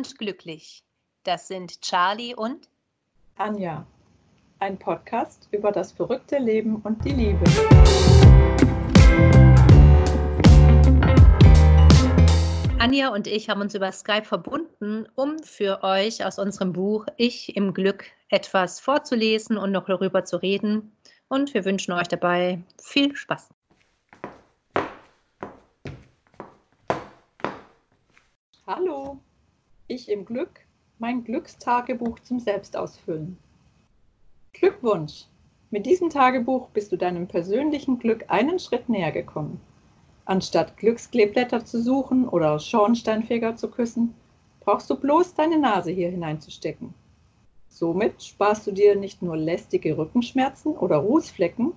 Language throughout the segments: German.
und glücklich. Das sind Charlie und Anja. Ein Podcast über das verrückte Leben und die Liebe. Anja und ich haben uns über Skype verbunden, um für euch aus unserem Buch Ich im Glück etwas vorzulesen und noch darüber zu reden. Und wir wünschen euch dabei viel Spaß. Hallo, ich im Glück, mein Glückstagebuch zum Selbstausfüllen. Glückwunsch! Mit diesem Tagebuch bist du deinem persönlichen Glück einen Schritt näher gekommen. Anstatt Glückskleeblätter zu suchen oder Schornsteinfeger zu küssen, brauchst du bloß deine Nase hier hineinzustecken. Somit sparst du dir nicht nur lästige Rückenschmerzen oder Rußflecken,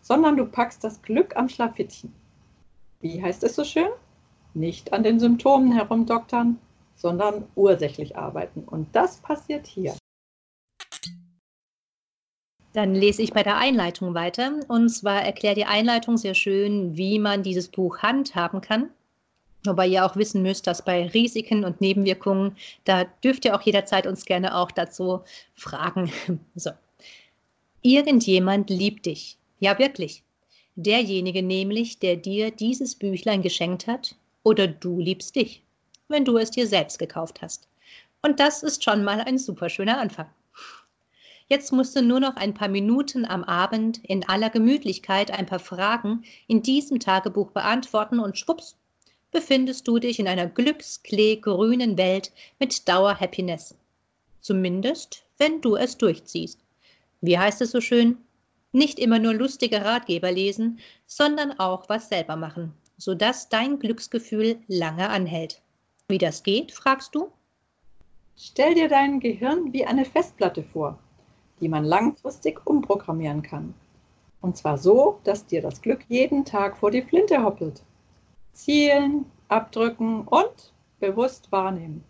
sondern du packst das Glück am Schlafittchen. Wie heißt es so schön? Nicht an den Symptomen herumdoktern, sondern ursächlich arbeiten. Und das passiert hier. Dann lese ich bei der Einleitung weiter. Und zwar erklärt die Einleitung sehr schön, wie man dieses Buch handhaben kann. Wobei ihr auch wissen müsst, dass bei Risiken und Nebenwirkungen, da dürft ihr auch jederzeit uns gerne auch dazu fragen. So. Irgendjemand liebt dich. Ja, wirklich. Derjenige nämlich, der dir dieses Büchlein geschenkt hat, oder du liebst dich, wenn du es dir selbst gekauft hast. Und das ist schon mal ein super schöner Anfang. Jetzt musst du nur noch ein paar Minuten am Abend in aller Gemütlichkeit ein paar Fragen in diesem Tagebuch beantworten und schwupps, befindest du dich in einer glücksklee-grünen Welt mit Dauer-Happiness. Zumindest, wenn du es durchziehst. Wie heißt es so schön? Nicht immer nur lustige Ratgeber lesen, sondern auch was selber machen sodass dein Glücksgefühl lange anhält. Wie das geht, fragst du? Stell dir dein Gehirn wie eine Festplatte vor, die man langfristig umprogrammieren kann. Und zwar so, dass dir das Glück jeden Tag vor die Flinte hoppelt. Zielen, abdrücken und bewusst wahrnehmen.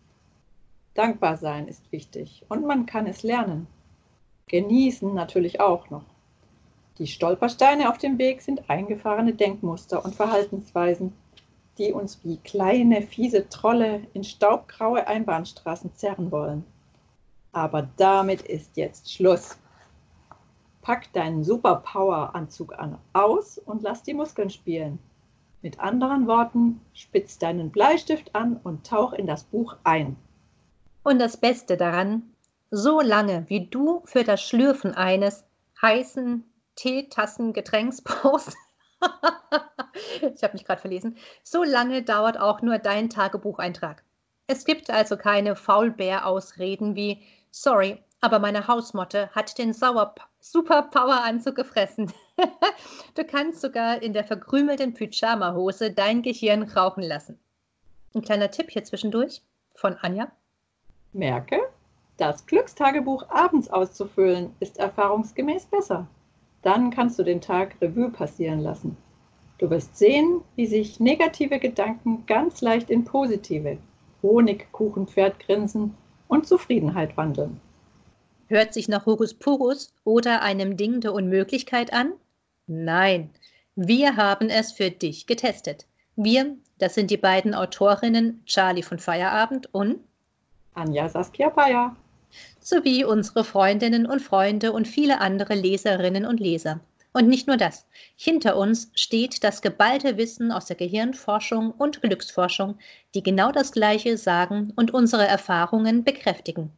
Dankbar sein ist wichtig und man kann es lernen. Genießen natürlich auch noch. Die Stolpersteine auf dem Weg sind eingefahrene Denkmuster und Verhaltensweisen, die uns wie kleine, fiese Trolle in staubgraue Einbahnstraßen zerren wollen. Aber damit ist jetzt Schluss. Pack deinen Superpower-Anzug an, aus und lass die Muskeln spielen. Mit anderen Worten, spitz deinen Bleistift an und tauch in das Buch ein. Und das Beste daran, so lange wie du für das Schlürfen eines heißen, Teetassen-Getränks brauchst. ich habe mich gerade verlesen. So lange dauert auch nur dein Tagebucheintrag. Es gibt also keine Faulbär-Ausreden wie Sorry, aber meine Hausmotte hat den Sauer Superpower-Anzug gefressen. du kannst sogar in der verkrümelten Pyjama-Hose dein Gehirn rauchen lassen. Ein kleiner Tipp hier zwischendurch von Anja. Merke, das Glückstagebuch abends auszufüllen ist erfahrungsgemäß besser. Dann kannst du den Tag Revue passieren lassen. Du wirst sehen, wie sich negative Gedanken ganz leicht in positive, Honigkuchenpferdgrinsen und Zufriedenheit wandeln. Hört sich nach Hokus Pokus oder einem Ding der Unmöglichkeit an? Nein, wir haben es für dich getestet. Wir, das sind die beiden Autorinnen Charlie von Feierabend und Anja Saskia Bayer sowie unsere Freundinnen und Freunde und viele andere Leserinnen und Leser. Und nicht nur das. Hinter uns steht das geballte Wissen aus der Gehirnforschung und Glücksforschung, die genau das Gleiche sagen und unsere Erfahrungen bekräftigen.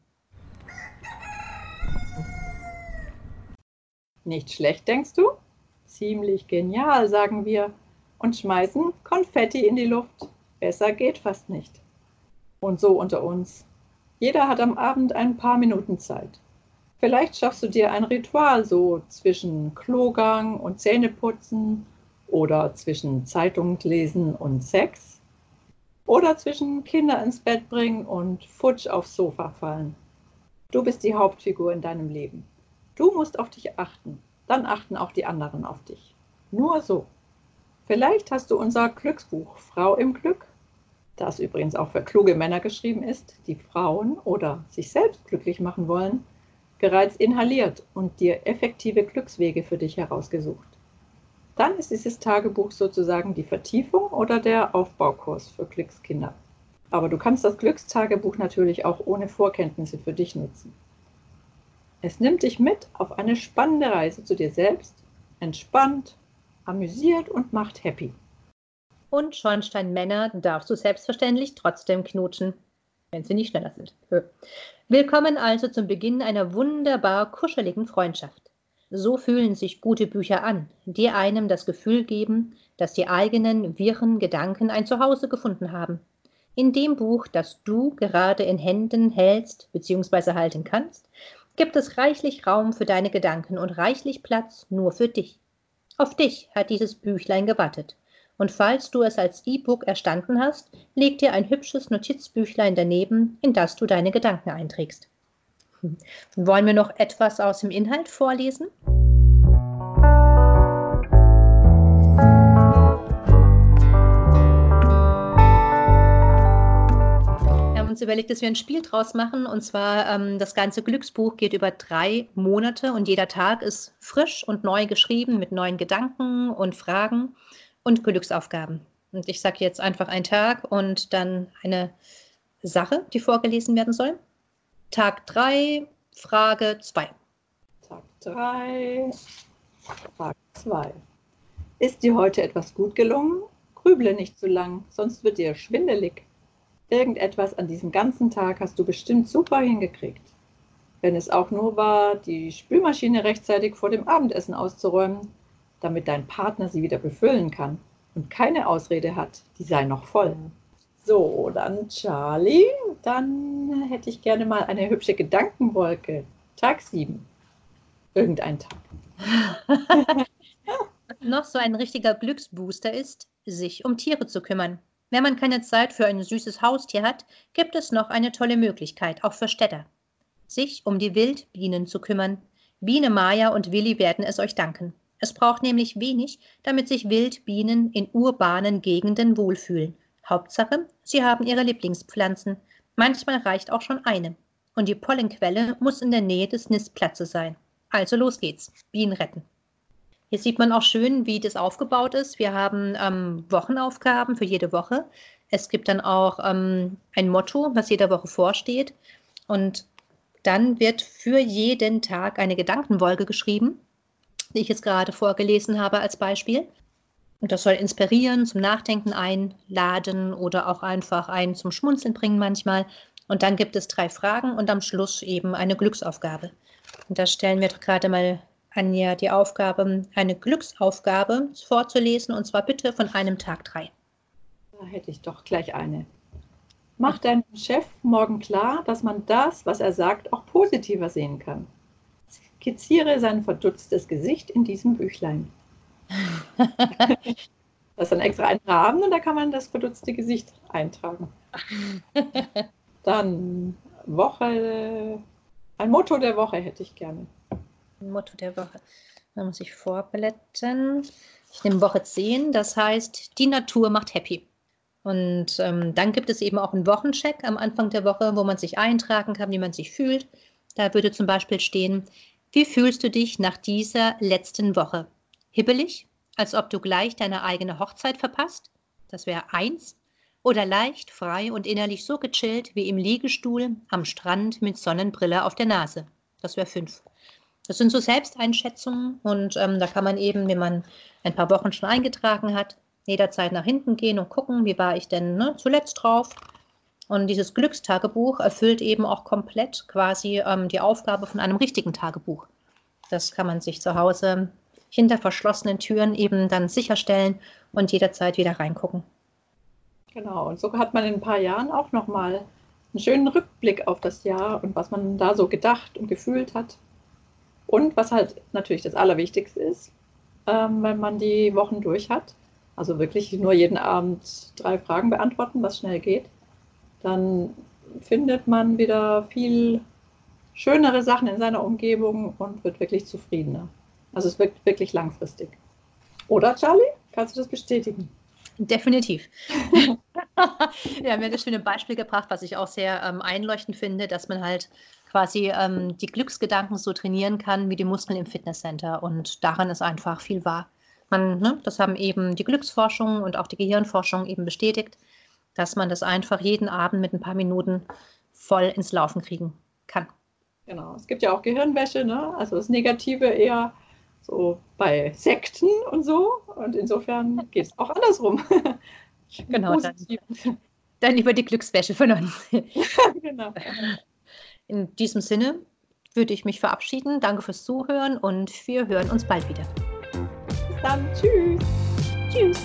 Nicht schlecht, denkst du? Ziemlich genial, sagen wir und schmeißen Konfetti in die Luft. Besser geht fast nicht. Und so unter uns. Jeder hat am Abend ein paar Minuten Zeit. Vielleicht schaffst du dir ein Ritual so zwischen Klogang und Zähneputzen oder zwischen Zeitung lesen und Sex oder zwischen Kinder ins Bett bringen und futsch aufs Sofa fallen. Du bist die Hauptfigur in deinem Leben. Du musst auf dich achten, dann achten auch die anderen auf dich. Nur so. Vielleicht hast du unser Glücksbuch Frau im Glück das übrigens auch für kluge Männer geschrieben ist, die Frauen oder sich selbst glücklich machen wollen, bereits inhaliert und dir effektive Glückswege für dich herausgesucht. Dann ist dieses Tagebuch sozusagen die Vertiefung oder der Aufbaukurs für Glückskinder. Aber du kannst das Glückstagebuch natürlich auch ohne Vorkenntnisse für dich nutzen. Es nimmt dich mit auf eine spannende Reise zu dir selbst, entspannt, amüsiert und macht happy. Und Schornsteinmänner darfst du selbstverständlich trotzdem knutschen, wenn sie nicht schneller sind. Willkommen also zum Beginn einer wunderbar kuscheligen Freundschaft. So fühlen sich gute Bücher an, die einem das Gefühl geben, dass die eigenen wirren Gedanken ein Zuhause gefunden haben. In dem Buch, das du gerade in Händen hältst bzw. halten kannst, gibt es reichlich Raum für deine Gedanken und reichlich Platz nur für dich. Auf dich hat dieses Büchlein gewartet. Und falls du es als E-Book erstanden hast, leg dir ein hübsches Notizbüchlein daneben, in das du deine Gedanken einträgst. Wollen wir noch etwas aus dem Inhalt vorlesen? Wir haben uns überlegt, dass wir ein Spiel draus machen. Und zwar ähm, das ganze Glücksbuch geht über drei Monate und jeder Tag ist frisch und neu geschrieben mit neuen Gedanken und Fragen und Glücksaufgaben. Und ich sage jetzt einfach einen Tag und dann eine Sache, die vorgelesen werden soll. Tag 3, Frage 2. Tag 3, Frage 2. Ist dir heute etwas gut gelungen? Grüble nicht zu lang, sonst wird dir schwindelig. Irgendetwas an diesem ganzen Tag hast du bestimmt super hingekriegt. Wenn es auch nur war, die Spülmaschine rechtzeitig vor dem Abendessen auszuräumen, damit dein Partner sie wieder befüllen kann und keine Ausrede hat, die sei noch voll. So, dann Charlie. Dann hätte ich gerne mal eine hübsche Gedankenwolke. Tag 7. Irgendein Tag. noch so ein richtiger Glücksbooster ist, sich um Tiere zu kümmern. Wenn man keine Zeit für ein süßes Haustier hat, gibt es noch eine tolle Möglichkeit, auch für Städter. Sich um die Wildbienen zu kümmern. Biene Maya und Willi werden es euch danken. Es braucht nämlich wenig, damit sich Wildbienen in urbanen Gegenden wohlfühlen Hauptsache, sie haben ihre Lieblingspflanzen. Manchmal reicht auch schon eine. Und die Pollenquelle muss in der Nähe des Nistplatzes sein. Also los geht's. Bienen retten. Hier sieht man auch schön, wie das aufgebaut ist. Wir haben ähm, Wochenaufgaben für jede Woche. Es gibt dann auch ähm, ein Motto, was jede Woche vorsteht. Und dann wird für jeden Tag eine Gedankenwolke geschrieben, die ich jetzt gerade vorgelesen habe als Beispiel. Und das soll inspirieren, zum Nachdenken einladen oder auch einfach einen zum Schmunzeln bringen manchmal. Und dann gibt es drei Fragen und am Schluss eben eine Glücksaufgabe. Und da stellen wir gerade mal Anja die Aufgabe, eine Glücksaufgabe vorzulesen und zwar bitte von einem Tag drei. Da hätte ich doch gleich eine. Mach deinem Chef morgen klar, dass man das, was er sagt, auch positiver sehen kann. Skizziere sein verdutztes Gesicht in diesem Büchlein. das ist dann extra ein Rahmen und da kann man das verdutzte Gesicht eintragen. Dann Woche, ein Motto der Woche hätte ich gerne. Ein Motto der Woche. Da muss ich vorblättern. Ich nehme Woche 10, das heißt, die Natur macht happy. Und ähm, dann gibt es eben auch einen Wochencheck am Anfang der Woche, wo man sich eintragen kann, wie man sich fühlt. Da würde zum Beispiel stehen, wie fühlst du dich nach dieser letzten Woche? Hibbelig, als ob du gleich deine eigene Hochzeit verpasst? Das wäre eins. Oder leicht, frei und innerlich so gechillt wie im Liegestuhl am Strand mit Sonnenbrille auf der Nase? Das wäre fünf. Das sind so Selbsteinschätzungen und ähm, da kann man eben, wenn man ein paar Wochen schon eingetragen hat, jederzeit nach hinten gehen und gucken, wie war ich denn ne, zuletzt drauf. Und dieses Glückstagebuch erfüllt eben auch komplett quasi ähm, die Aufgabe von einem richtigen Tagebuch. Das kann man sich zu Hause hinter verschlossenen Türen eben dann sicherstellen und jederzeit wieder reingucken. Genau, und so hat man in ein paar Jahren auch nochmal einen schönen Rückblick auf das Jahr und was man da so gedacht und gefühlt hat. Und was halt natürlich das Allerwichtigste ist, ähm, wenn man die Wochen durch hat, also wirklich nur jeden Abend drei Fragen beantworten, was schnell geht, dann findet man wieder viel schönere Sachen in seiner Umgebung und wird wirklich zufriedener. Also es wirkt wirklich langfristig. Oder Charlie? Kannst du das bestätigen? Definitiv. Wir haben ja das schöne Beispiel gebracht, was ich auch sehr ähm, einleuchtend finde, dass man halt quasi ähm, die Glücksgedanken so trainieren kann wie die Muskeln im Fitnesscenter. Und daran ist einfach viel wahr. Man, ne, das haben eben die Glücksforschung und auch die Gehirnforschung eben bestätigt, dass man das einfach jeden Abend mit ein paar Minuten voll ins Laufen kriegen kann. Genau, es gibt ja auch Gehirnwäsche, ne? also das Negative eher so bei Sekten und so. Und insofern geht es auch andersrum. genau, dann, dann, über die Glückswäsche von uns. genau. In diesem Sinne würde ich mich verabschieden. Danke fürs Zuhören und wir hören uns bald wieder. Bis dann. Tschüss. Tschüss.